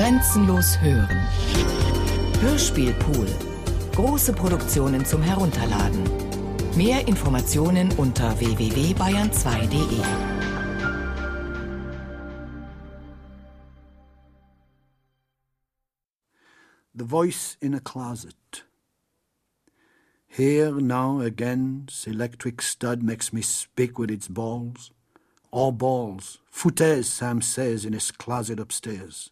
Grenzenlos hören. Hörspielpool. Große Produktionen zum Herunterladen. Mehr Informationen unter www.bayern2.de. The Voice in a Closet. Here now again, electric stud makes me speak with its balls. All balls, foutaises, Sam says in his closet upstairs.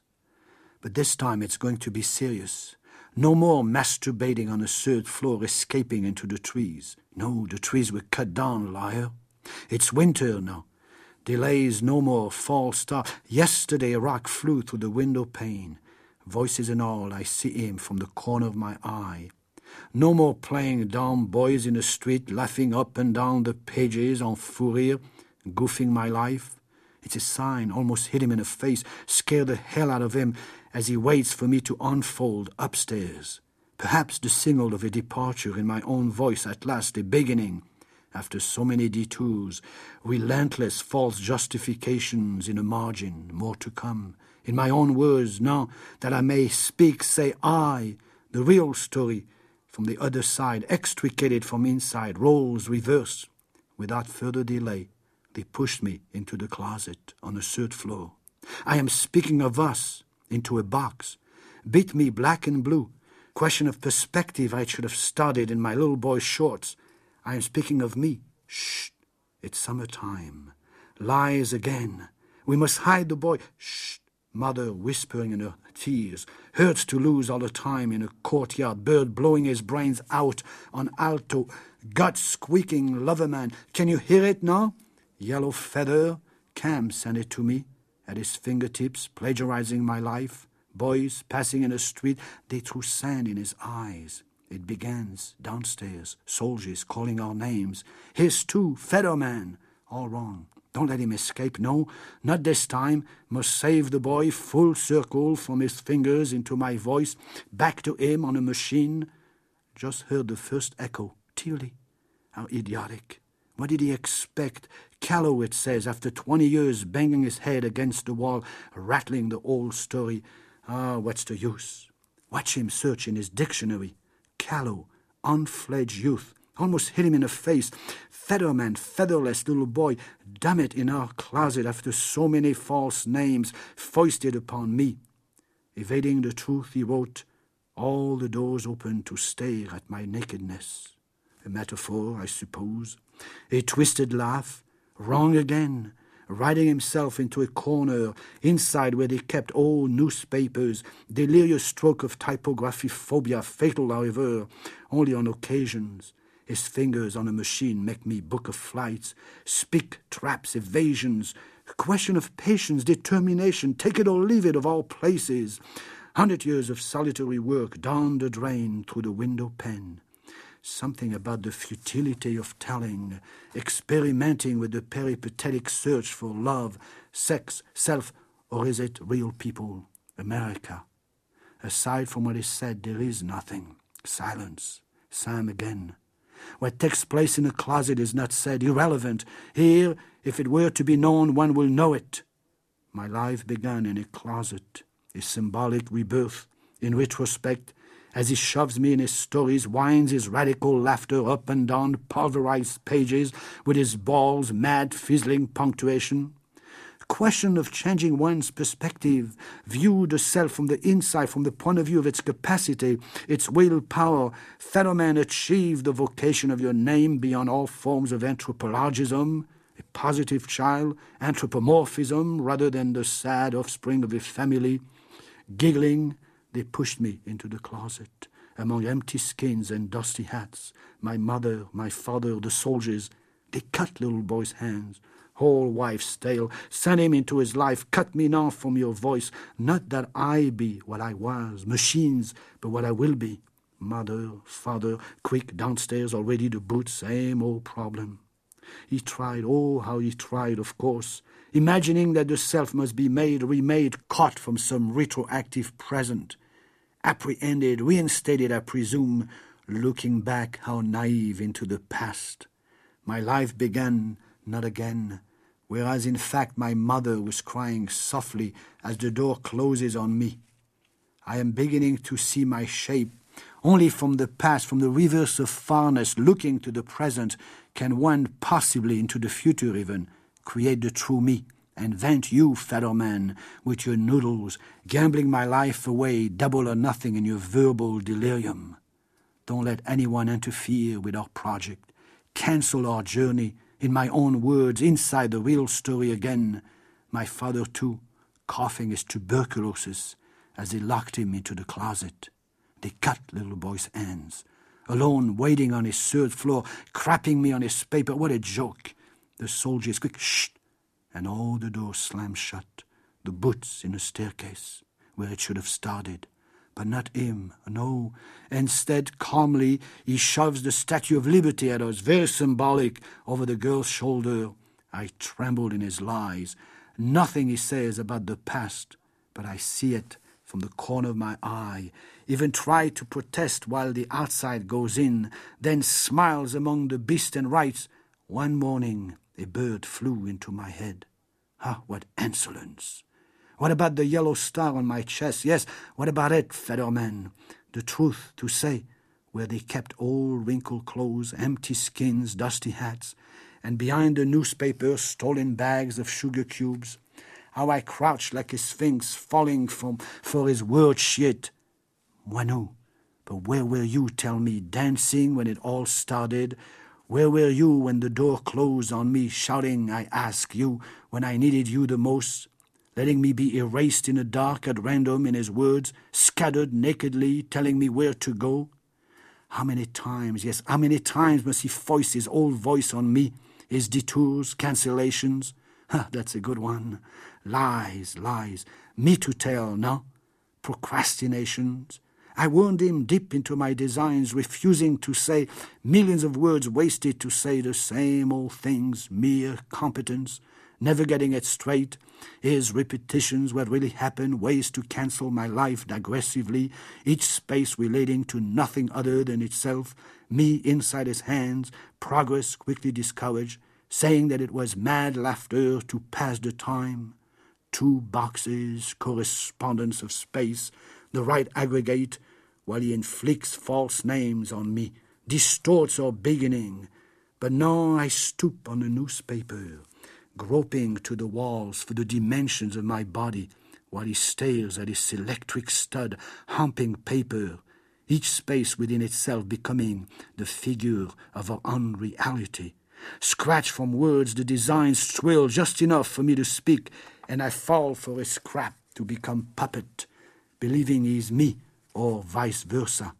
But this time it's going to be serious. No more masturbating on the third floor, escaping into the trees. No, the trees were cut down, liar. It's winter now. Delays no more, false start. Yesterday a rock flew through the window pane. Voices and all, I see him from the corner of my eye. No more playing dumb boys in the street, laughing up and down the pages on Fourier, goofing my life. It's a sign, almost hit him in the face, scare the hell out of him as he waits for me to unfold upstairs. Perhaps the signal of a departure in my own voice at last a beginning. After so many detours, relentless false justifications in a margin, more to come. In my own words, now that I may speak, say I, the real story, from the other side, extricated from inside, roles reversed. Without further delay, they pushed me into the closet on the third floor. I am speaking of us into a box. Beat me black and blue. Question of perspective I should have studied in my little boy's shorts. I am speaking of me. Shh. It's summertime. Lies again. We must hide the boy. Shh. Mother whispering in her tears. Hurts to lose all the time in a courtyard. Bird blowing his brains out on alto. Gut squeaking lover man. Can you hear it now? Yellow feather. Cam sent it to me. At his fingertips, plagiarizing my life. Boys passing in the street, they threw sand in his eyes. It begins downstairs, soldiers calling our names. His too, Featherman. All wrong. Don't let him escape. No, not this time. Must save the boy full circle from his fingers into my voice, back to him on a machine. Just heard the first echo. Tilly. How idiotic. What did he expect? Callow, it says, after twenty years banging his head against the wall, rattling the old story. Ah, what's the use? Watch him search in his dictionary. Callow, unfledged youth, almost hit him in the face. Featherman, featherless little boy, damn it, in our closet after so many false names foisted upon me. Evading the truth, he wrote, all the doors open to stare at my nakedness. A metaphor, I suppose. A twisted laugh. Wrong again. Writing himself into a corner, inside where they kept all newspapers, delirious stroke of typography phobia, fatal, however, only on occasions. His fingers on a machine make me book of flights, speak traps, evasions, question of patience, determination, take it or leave it of all places. Hundred years of solitary work down the drain through the window pane. Something about the futility of telling, experimenting with the peripatetic search for love, sex, self, or is it real people, America? Aside from what is said, there is nothing. Silence. Sam again. What takes place in a closet is not said, irrelevant. Here, if it were to be known, one will know it. My life began in a closet, a symbolic rebirth. In retrospect, as he shoves me in his stories, winds his radical laughter up and down pulverized pages with his balls mad fizzling punctuation. Question of changing one's perspective, view the self from the inside, from the point of view of its capacity, its will power. Featherman achieve the vocation of your name beyond all forms of anthropologism, a positive child, anthropomorphism rather than the sad offspring of a family. Giggling, they pushed me into the closet, among empty skins and dusty hats. My mother, my father, the soldiers, they cut little boy's hands. Whole wife's tale, send him into his life, cut me now from your voice. Not that I be what I was, machines, but what I will be. Mother, father, quick downstairs, already the boot, same old problem. He tried, oh, how he tried, of course, imagining that the self must be made, remade, caught from some retroactive present. Apprehended, reinstated, I presume, looking back, how naive into the past. My life began, not again, whereas in fact my mother was crying softly as the door closes on me. I am beginning to see my shape. Only from the past, from the reverse of farness, looking to the present, can one possibly into the future even create the true me and vent you, fellow man, with your noodles, gambling my life away, double or nothing in your verbal delirium. Don't let anyone interfere with our project. Cancel our journey, in my own words, inside the real story again. My father, too, coughing his tuberculosis as they locked him into the closet. They cut little boy's hands. Alone, waiting on his third floor, crapping me on his paper. What a joke! The soldiers, quick, shh! and all the doors slammed shut, the boots in the staircase, where it should have started. But not him, no. Instead, calmly, he shoves the Statue of Liberty at us, very symbolic, over the girl's shoulder. I trembled in his lies. Nothing he says about the past, but I see it from the corner of my eye, even try to protest while the outside goes in, then smiles among the beasts and writes, One morning a bird flew into my head. Ah, what insolence! What about the yellow star on my chest? Yes, what about it, Fetterman? The truth to say, where they kept old wrinkled clothes, empty skins, dusty hats, and behind the newspaper, stolen bags of sugar cubes. How I crouched like a sphinx, falling from, for his word shit. Moinous, but where were you, tell me, dancing when it all started, where were you when the door closed on me, shouting, I ask you, when I needed you the most? Letting me be erased in the dark at random in his words, scattered nakedly, telling me where to go? How many times, yes, how many times must he foist his old voice on me, his detours, cancellations? Ha, that's a good one. Lies, lies. Me to tell, no? Procrastinations, I wound him deep into my designs, refusing to say millions of words wasted to say the same old things, mere competence, never getting it straight, his repetitions, what really happened, ways to cancel my life digressively, each space relating to nothing other than itself, me inside his hands, progress quickly discouraged, saying that it was mad laughter to pass the time. Two boxes, correspondence of space, the right aggregate, while he inflicts false names on me, distorts our beginning. But now I stoop on the newspaper, groping to the walls for the dimensions of my body, while he stares at his electric stud, humping paper, each space within itself becoming the figure of our unreality. Scratch from words the designs thrill just enough for me to speak, and I fall for a scrap to become puppet, believing he's me or vice versa.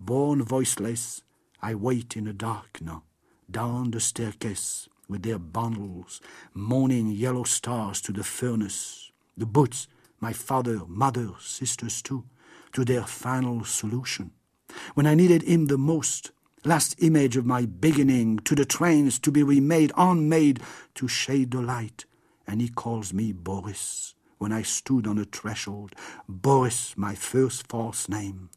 Born voiceless, I wait in the dark now, down the staircase with their bundles, moaning yellow stars to the furnace, the boots, my father, mother, sisters too, to their final solution. When I needed him the most, last image of my beginning, to the trains to be remade, unmade, to shade the light, and he calls me Boris when I stood on the threshold, Boris, my first false name.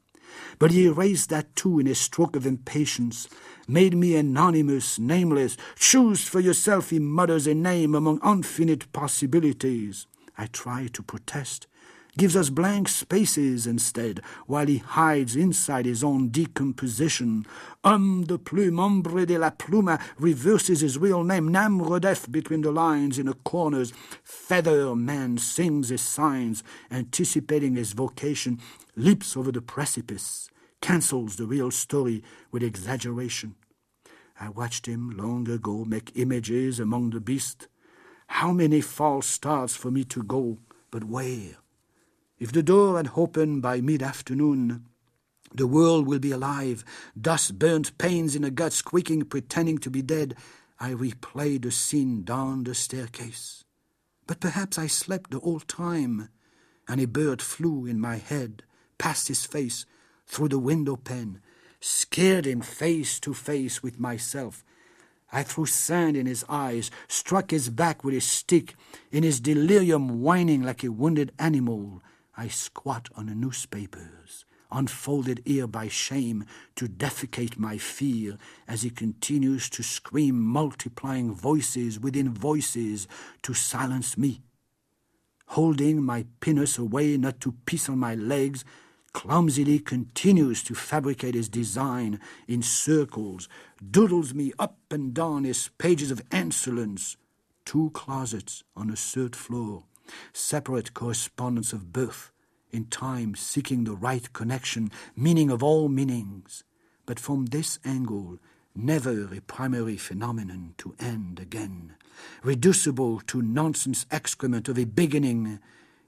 But he erased that too in a stroke of impatience, made me anonymous, nameless. Choose for yourself, he mutters, a name among infinite possibilities. I try to protest, gives us blank spaces instead, while he hides inside his own decomposition. Um, Homme de plume, ombre de la pluma, reverses his real name, Namredef, between the lines in the corners. Feather man sings his signs, anticipating his vocation, leaps over the precipice, cancels the real story with exaggeration. I watched him long ago make images among the beasts. How many false starts for me to go, but where? If the door had opened by mid afternoon, the world will be alive, dust burnt pains in the gut squeaking, pretending to be dead. I replayed the scene down the staircase. But perhaps I slept the whole time, and a bird flew in my head, past his face, through the window pane, scared him face to face with myself. I threw sand in his eyes, struck his back with a stick, in his delirium whining like a wounded animal. I squat on the newspapers, unfolded here by shame to defecate my fear as he continues to scream multiplying voices within voices to silence me. holding my pinnace away not to piss on my legs, clumsily continues to fabricate his design in circles, doodles me up and down his pages of insolence. Two closets on a third floor, separate correspondence of both, in time seeking the right connection, meaning of all meanings. But from this angle, never a primary phenomenon to end again, reducible to nonsense excrement of a beginning.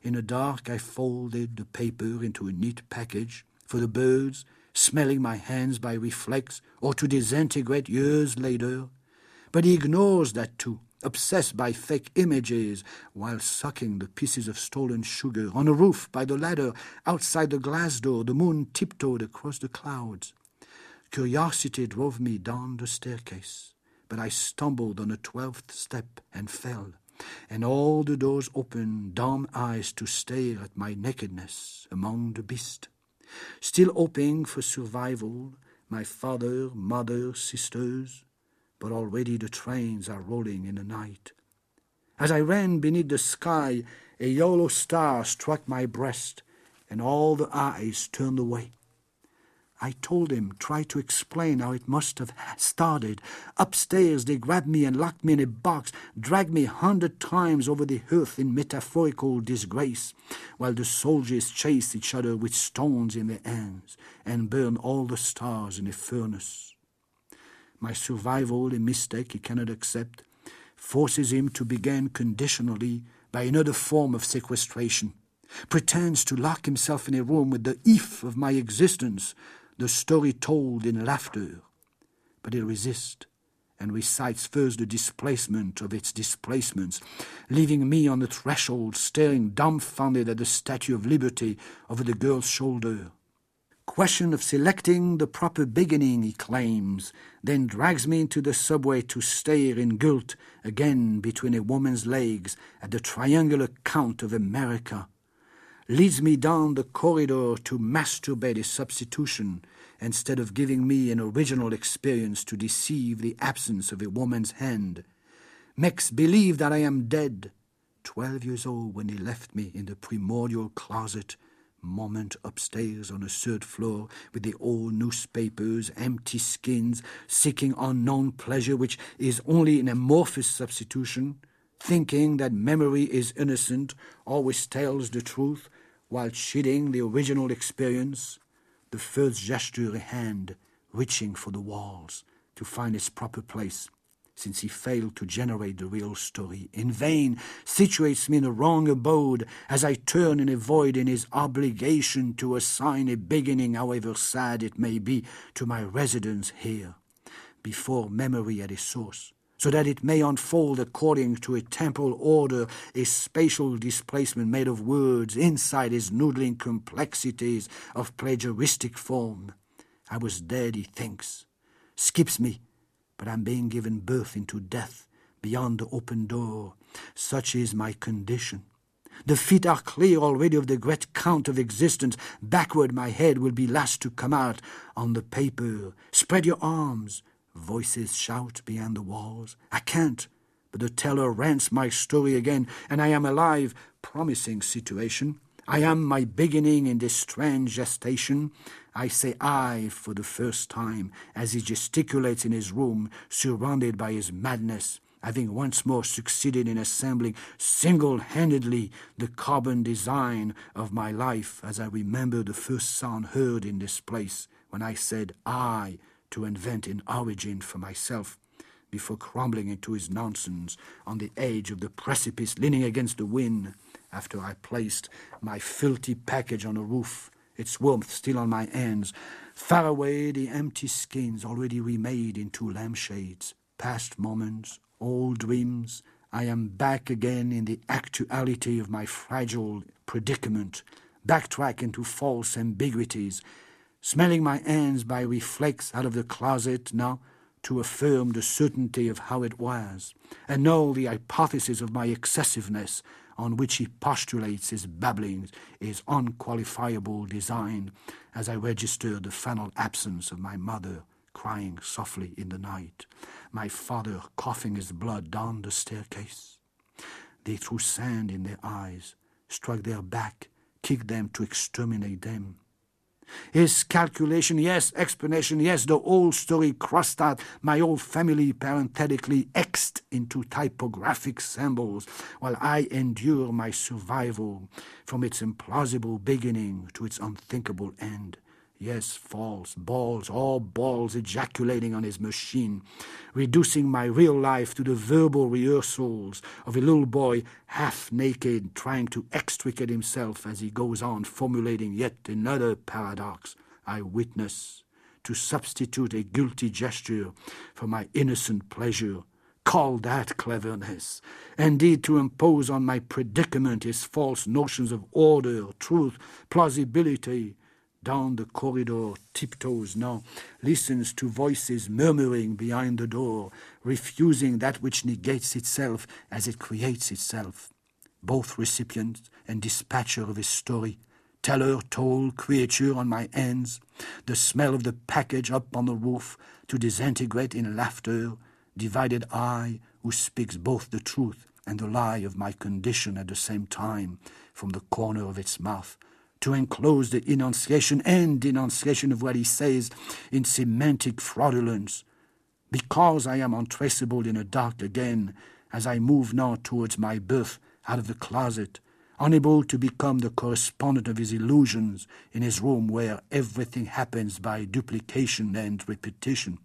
In the dark, I folded the paper into a neat package for the birds, smelling my hands by reflex, or to disintegrate years later. But he ignores that too, obsessed by fake images, while sucking the pieces of stolen sugar on a roof by the ladder outside the glass door. The moon tiptoed across the clouds. Curiosity drove me down the staircase, but I stumbled on the twelfth step and fell, and all the doors opened, dumb eyes to stare at my nakedness among the beasts. Still hoping for survival, my father, mother, sisters, but already the trains are rolling in the night. As I ran beneath the sky, a yellow star struck my breast, and all the eyes turned away. I told him, tried to explain how it must have started. Upstairs, they grabbed me and locked me in a box, dragged me a hundred times over the earth in metaphorical disgrace, while the soldiers chased each other with stones in their hands and burned all the stars in a furnace. My survival, a mistake he cannot accept, forces him to begin conditionally by another form of sequestration pretends to lock himself in a room with the if of my existence, the story told in laughter, but it resists and recites first the displacement of its displacements, leaving me on the threshold staring dumbfounded at the Statue of Liberty over the girl's shoulder. Question of selecting the proper beginning, he claims, then drags me into the subway to stare in guilt again between a woman's legs at the triangular count of America leads me down the corridor to masturbate a substitution instead of giving me an original experience to deceive the absence of a woman's hand, makes believe that I am dead, twelve years old when he left me in the primordial closet, moment upstairs on a third floor with the old newspapers, empty skins, seeking unknown pleasure which is only an amorphous substitution, thinking that memory is innocent, always tells the truth, while shielding the original experience, the first gesture hand reaching for the walls to find its proper place, since he failed to generate the real story. In vain situates me in a wrong abode as I turn and avoid in his obligation to assign a beginning, however sad it may be, to my residence here, before memory at its source so that it may unfold according to a temporal order, a spatial displacement made of words inside his noodling complexities of plagiaristic form. I was dead, he thinks, skips me, but I'm being given birth into death beyond the open door. Such is my condition. The feet are clear already of the great count of existence. Backward my head will be last to come out on the paper. Spread your arms. Voices shout beyond the walls. I can't, but the teller rants my story again, and I am alive. Promising situation. I am my beginning in this strange gestation. I say I for the first time as he gesticulates in his room, surrounded by his madness, having once more succeeded in assembling single handedly the carbon design of my life as I remember the first sound heard in this place when I said I to invent an origin for myself before crumbling into his nonsense on the edge of the precipice, leaning against the wind, after I placed my filthy package on the roof, its warmth still on my hands. Far away, the empty skins already remade into lampshades, past moments, old dreams. I am back again in the actuality of my fragile predicament, backtrack into false ambiguities, smelling my hands by reflex out of the closet now to affirm the certainty of how it was, and know the hypothesis of my excessiveness on which he postulates his babblings, his unqualifiable design, as I register the final absence of my mother crying softly in the night, my father coughing his blood down the staircase. They threw sand in their eyes, struck their back, kicked them to exterminate them. His calculation, yes, explanation, yes, the whole story crossed out my old family parenthetically Xed into typographic symbols, while I endure my survival from its implausible beginning to its unthinkable end. Yes, false, balls, all balls ejaculating on his machine, reducing my real life to the verbal rehearsals of a little boy half naked trying to extricate himself as he goes on formulating yet another paradox I witness, to substitute a guilty gesture for my innocent pleasure. Call that cleverness. Indeed, to impose on my predicament his false notions of order, truth, plausibility, down the corridor, tiptoes now, listens to voices murmuring behind the door, refusing that which negates itself as it creates itself. Both recipient and dispatcher of his story, teller, toll, creature on my hands, the smell of the package up on the roof to disintegrate in laughter, divided I, who speaks both the truth and the lie of my condition at the same time, from the corner of its mouth, to enclose the enunciation and denunciation of what he says in semantic fraudulence. Because I am untraceable in the dark again, as I move now towards my birth out of the closet, unable to become the correspondent of his illusions in his room where everything happens by duplication and repetition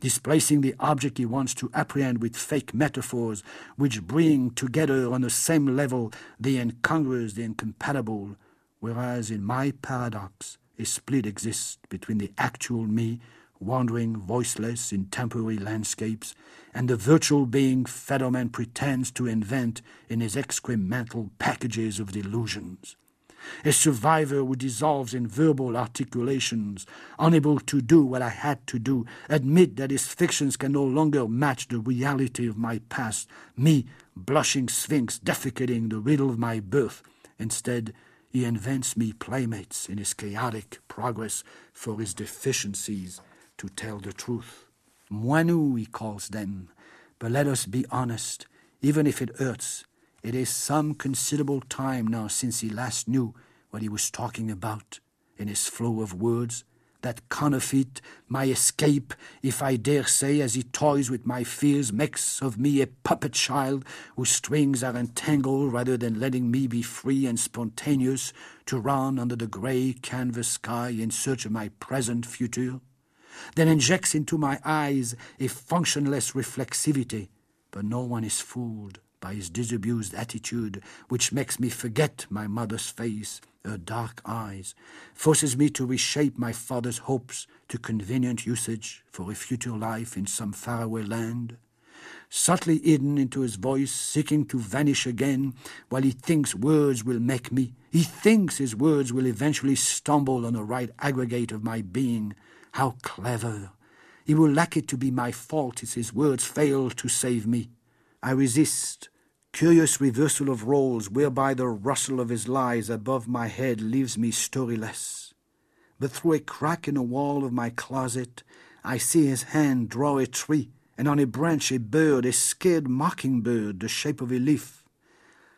displacing the object he wants to apprehend with fake metaphors which bring together on the same level the incongruous, the incompatible, whereas in my paradox a split exists between the actual me, wandering voiceless in temporary landscapes, and the virtual being Federman pretends to invent in his excremental packages of delusions. A survivor who dissolves in verbal articulations, unable to do what I had to do, admit that his fictions can no longer match the reality of my past, me, blushing sphinx, defecating the riddle of my birth. Instead, he invents me playmates in his chaotic progress for his deficiencies to tell the truth. Moinous, he calls them. But let us be honest, even if it hurts, it is some considerable time now since he last knew what he was talking about in his flow of words that counterfeit, my escape, if I dare say, as he toys with my fears, makes of me a puppet child whose strings are entangled rather than letting me be free and spontaneous to run under the grey canvas sky in search of my present future, then injects into my eyes a functionless reflexivity, but no one is fooled by his disabused attitude, which makes me forget my mother's face, her dark eyes, forces me to reshape my father's hopes to convenient usage for a future life in some faraway land. Subtly hidden into his voice, seeking to vanish again, while he thinks words will make me. He thinks his words will eventually stumble on the right aggregate of my being. How clever! He will lack it to be my fault if his words fail to save me. I resist, curious reversal of roles whereby the rustle of his lies above my head leaves me storyless. But through a crack in the wall of my closet, I see his hand draw a tree, and on a branch a bird, a scared mockingbird, the shape of a leaf.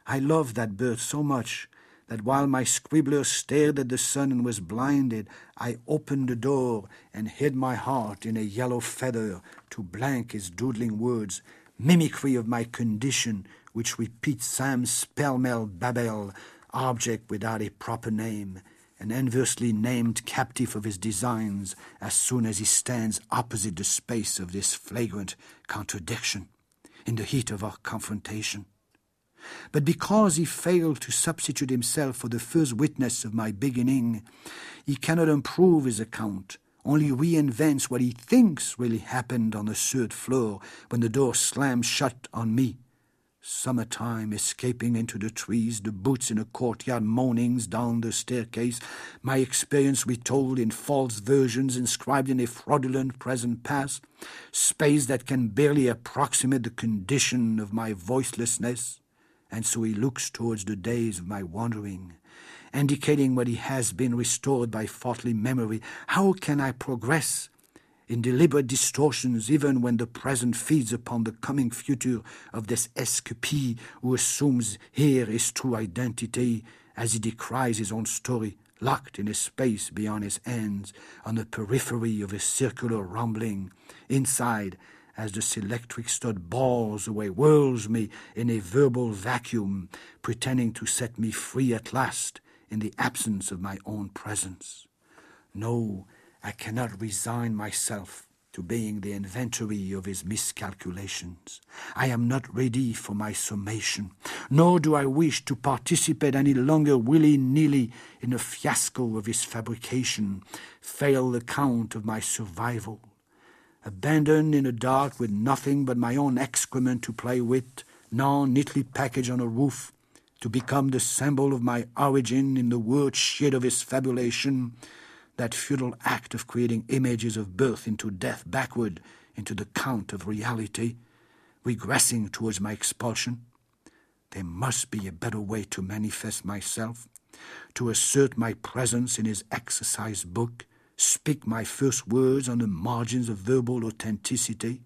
I loved that bird so much that while my scribbler stared at the sun and was blinded, I opened the door and hid my heart in a yellow feather to blank his doodling words, mimicry of my condition, which repeats Sam's pell-mell babel, object without a proper name, and inversely named captive of his designs as soon as he stands opposite the space of this flagrant contradiction in the heat of our confrontation. But because he failed to substitute himself for the first witness of my beginning, he cannot improve his account, only reinvents what he thinks really happened on the third floor when the door slammed shut on me Summertime escaping into the trees, the boots in a courtyard moanings down the staircase, my experience retold in false versions inscribed in a fraudulent present past, space that can barely approximate the condition of my voicelessness, and so he looks towards the days of my wandering, indicating what he has been restored by faulty memory. How can I progress in deliberate distortions, even when the present feeds upon the coming future of this escapee who assumes here his true identity as he decries his own story, locked in a space beyond his ends, on the periphery of a circular rumbling, inside as the electric stud bawls away, whirls me in a verbal vacuum, pretending to set me free at last in the absence of my own presence. No, I cannot resign myself to being the inventory of his miscalculations. I am not ready for my summation, nor do I wish to participate any longer willy nilly in a fiasco of his fabrication, fail account of my survival abandoned in the dark with nothing but my own excrement to play with, now neatly packaged on a roof, to become the symbol of my origin in the word shit of his fabulation, that futile act of creating images of birth into death backward into the count of reality, regressing towards my expulsion. There must be a better way to manifest myself, to assert my presence in his exercise book, speak my first words on the margins of verbal authenticity.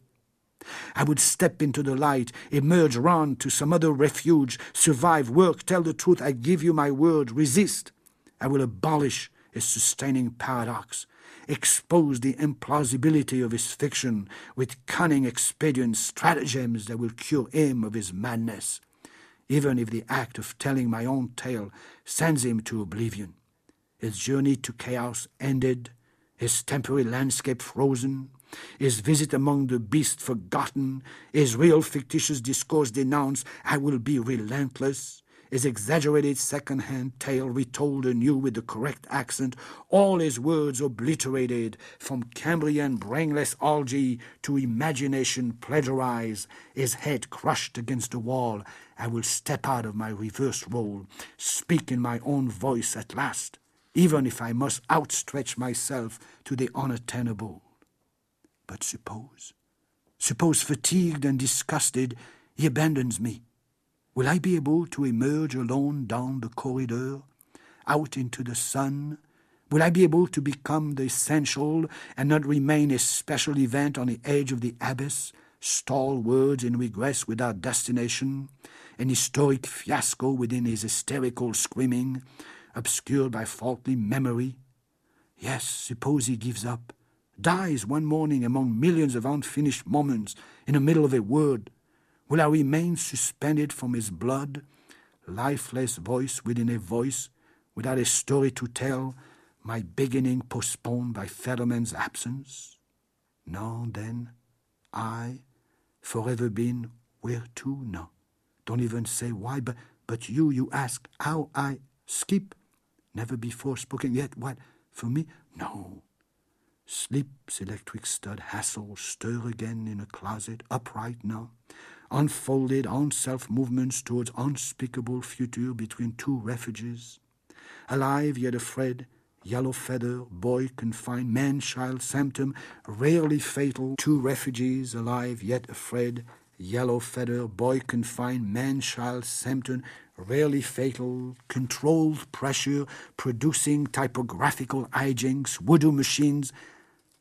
I would step into the light, emerge, run to some other refuge, survive, work, tell the truth, I give you my word, resist. I will abolish his sustaining paradox, expose the implausibility of his fiction with cunning expedients, stratagems that will cure him of his madness, even if the act of telling my own tale sends him to oblivion. His journey to chaos ended, his temporary landscape frozen, his visit among the beasts forgotten, his real fictitious discourse denounced, I will be relentless, his exaggerated second-hand tale retold anew with the correct accent, all his words obliterated, from Cambrian brainless algae to imagination plagiarized, his head crushed against the wall, I will step out of my reversed role, speak in my own voice at last even if I must outstretch myself to the unattainable. But suppose, suppose fatigued and disgusted, he abandons me. Will I be able to emerge alone down the corridor, out into the sun? Will I be able to become the essential and not remain a special event on the edge of the abyss, stall words in regress without destination, an historic fiasco within his hysterical screaming, obscured by faulty memory. Yes, suppose he gives up, dies one morning among millions of unfinished moments in the middle of a word. Will I remain suspended from his blood, lifeless voice within a voice, without a story to tell, my beginning postponed by Federman's absence? No, then, I, forever been, where to? No. Don't even say why, but, but you, you ask how I skip never before spoken yet. What? For me? No. Sleep's electric stud hassle stir again in a closet, upright now, unfolded on self movements towards unspeakable future between two refuges. Alive yet afraid, yellow feather, boy confined, man child symptom, rarely fatal, two refugees alive yet afraid, yellow feather, boy confined, man child symptom, rarely fatal, controlled pressure, producing typographical hijinks, voodoo machines,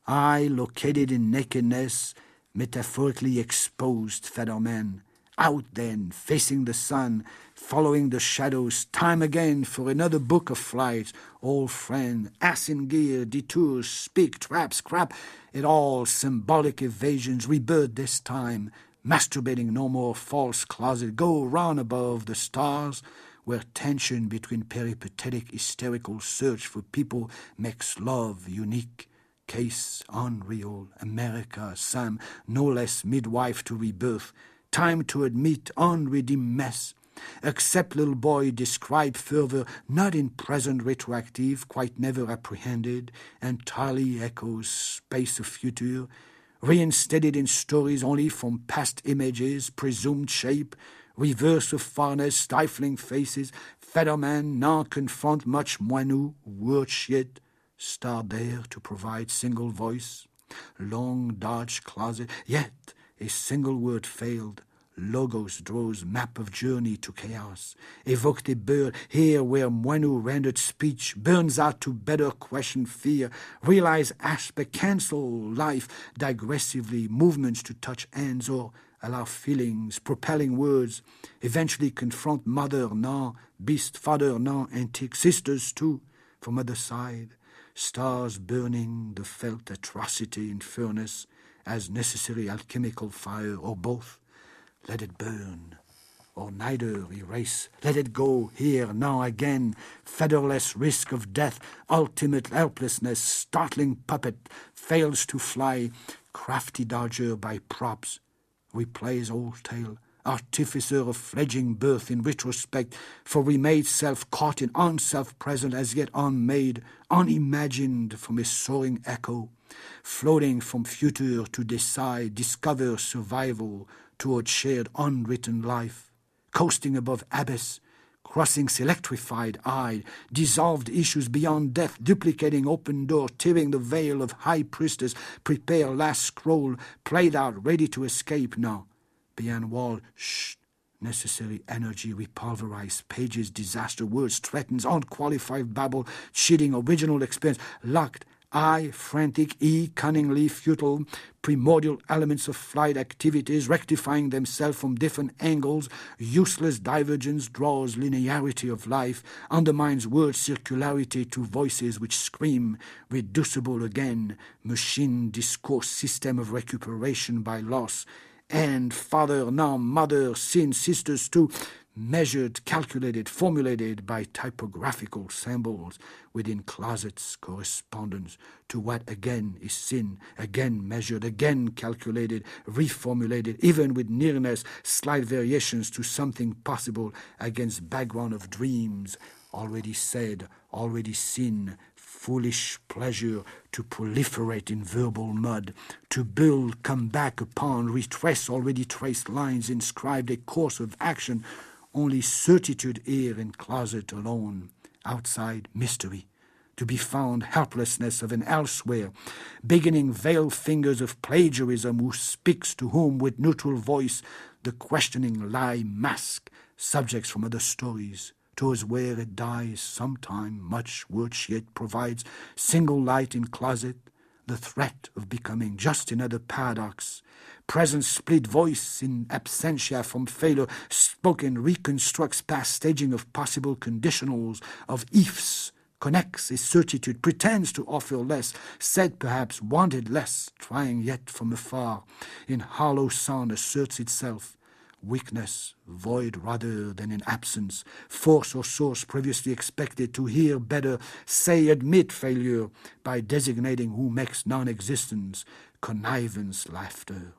I, located in nakedness, metaphorically exposed Federman, out then, facing the sun, following the shadows, time again for another book of flight, old friend, ass in gear, detours, speak, traps, crap, it all symbolic evasions, rebirth this time, masturbating no more false closet, go round above the stars, where tension between peripatetic hysterical search for people makes love unique. Case unreal, America, Sam, no less midwife to rebirth, time to admit unredeemed mess. Accept little boy describe further, not in present retroactive, quite never apprehended, entirely echoes space of future, reinstated in stories only from past images, presumed shape, reverse of farness, stifling faces, Federman now confront much moinous, word shit, star there to provide single voice, long dodge closet, yet a single word failed, Logos draws map of journey to chaos. Evoked a bird. Here where Moinous rendered speech burns out to better question fear, realize aspect, cancel life. Digressively, movements to touch ends or allow feelings, propelling words, eventually confront mother, now beast, father, now antique, sisters too, from other side, stars burning, the felt atrocity in furnace, as necessary alchemical fire, or both. Let it burn, or neither erase. Let it go here, now again. Featherless risk of death, ultimate helplessness, startling puppet, fails to fly, crafty dodger by props, replays old tale artificer of fledging birth in retrospect, for we made self caught in unself present as yet unmade, unimagined from a soaring echo, floating from future to decide, discover survival toward shared unwritten life, coasting above abyss, crossing electrified eyed, dissolved issues beyond death, duplicating open door, tearing the veil of high priestess, prepare last scroll, played out, ready to escape now beyond wall, shh, necessary energy repulverize pages, disaster words, threatens, unqualified babble, cheating original experience, locked, I, frantic, E, cunningly futile, primordial elements of flight activities rectifying themselves from different angles, useless divergence draws linearity of life, undermines word circularity to voices which scream, reducible again, machine discourse system of recuperation by loss, and father, now mother, sin, sisters too, measured, calculated, formulated by typographical symbols within closets, correspondence to what again is sin, again measured, again calculated, reformulated, even with nearness, slight variations to something possible against background of dreams, already said, already seen, foolish pleasure to proliferate in verbal mud, to build, come back upon, retrace already traced lines, inscribed a course of action, only certitude here in closet alone, outside mystery, to be found helplessness of an elsewhere, beginning veiled fingers of plagiarism who speaks to whom with neutral voice the questioning lie mask subjects from other stories towards where it dies. Sometime, much which yet provides. Single light in closet, the threat of becoming just another paradox, present split voice in absentia from failure, spoken reconstructs past staging of possible conditionals, of ifs, connects a certitude, pretends to offer less, said perhaps, wanted less, trying yet from afar, in hollow sound asserts itself, weakness, void rather than in absence, force or source previously expected to hear better, say admit failure by designating who makes non existence, connivance, laughter.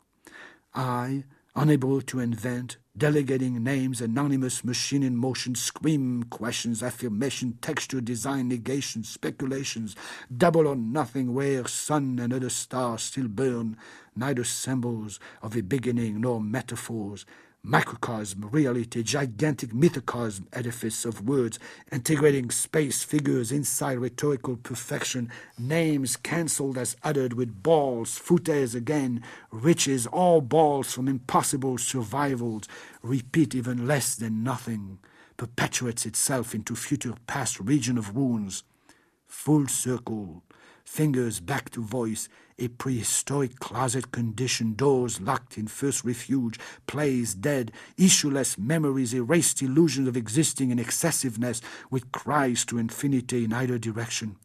I, unable to invent, delegating names, anonymous machine in motion, scream questions, affirmation, texture, design, negation, speculations, double or nothing where sun and other stars still burn, neither symbols of a beginning nor metaphors, microcosm, reality, gigantic mythocosm edifice of words, integrating space figures inside rhetorical perfection, names cancelled as uttered with balls, footers again, riches, all balls from impossible survivals, repeat even less than nothing, perpetuates itself into future past region of wounds. Full circle, fingers back to voice, a prehistoric closet condition, doors locked in first refuge, plays dead, issueless memories, erased illusions of existing in excessiveness, with cries to infinity in either direction.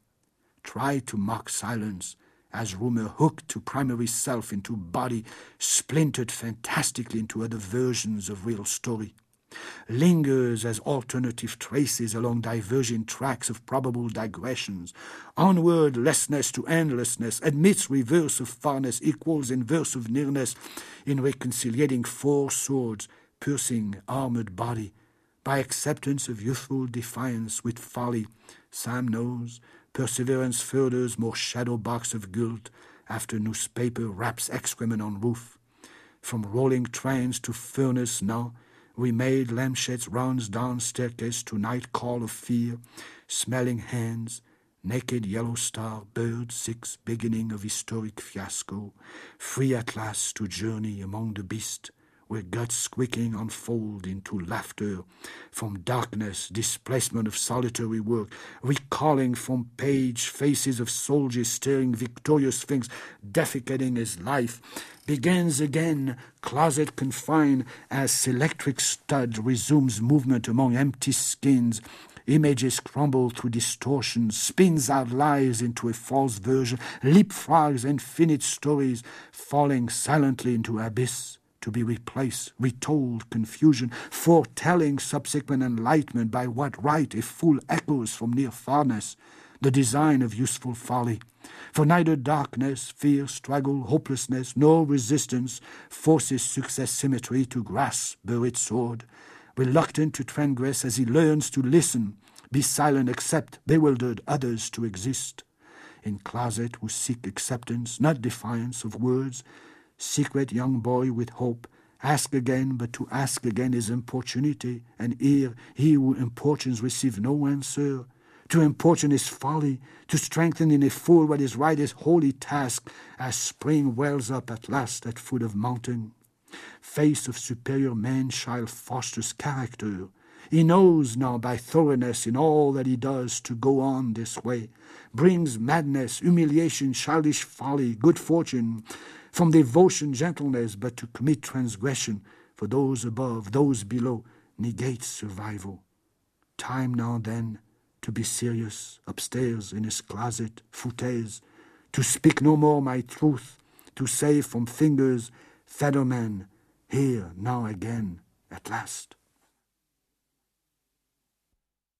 Try to mock silence, as rumor hooked to primary self into body, splintered fantastically into other versions of real story lingers as alternative traces along divergent tracks of probable digressions. Onward lessness to endlessness admits reverse of farness equals inverse of nearness in reconciliating four swords piercing armored body by acceptance of youthful defiance with folly. Sam knows perseverance furthers more shadow box of guilt after newspaper wraps excrement on roof. From rolling trains to furnace now, we made lampshades rounds down staircase to night call of fear, smelling hands, naked yellow star, bird six, beginning of historic fiasco, free at last to journey among the beast, where guts squeaking unfold into laughter, from darkness, displacement of solitary work, recalling from page faces of soldiers staring victorious things, defecating his life, begins again, closet confined, as electric stud resumes movement among empty skins, Images crumble through distortion, spins out lies into a false version, leapfrogs infinite stories, falling silently into abyss, to be replaced, retold confusion, foretelling subsequent enlightenment by what right if full echoes from near farness, the design of useful folly. For neither darkness, fear, struggle, hopelessness, nor resistance forces success symmetry to grasp buried sword reluctant to transgress as he learns to listen, be silent, accept bewildered others to exist. In closet who seek acceptance, not defiance of words, secret young boy with hope, ask again, but to ask again is importunity, and here he who importunes receive no answer. To importune his folly, to strengthen in a fool what is right is holy task, as spring wells up at last at foot of mountain face of superior man-child fosters character. He knows now by thoroughness in all that he does to go on this way, brings madness, humiliation, childish folly, good fortune, from devotion, gentleness, but to commit transgression for those above, those below, negates survival. Time now then to be serious, upstairs in his closet, foutaise, to speak no more my truth, to save from fingers feathermen, here now again, at last.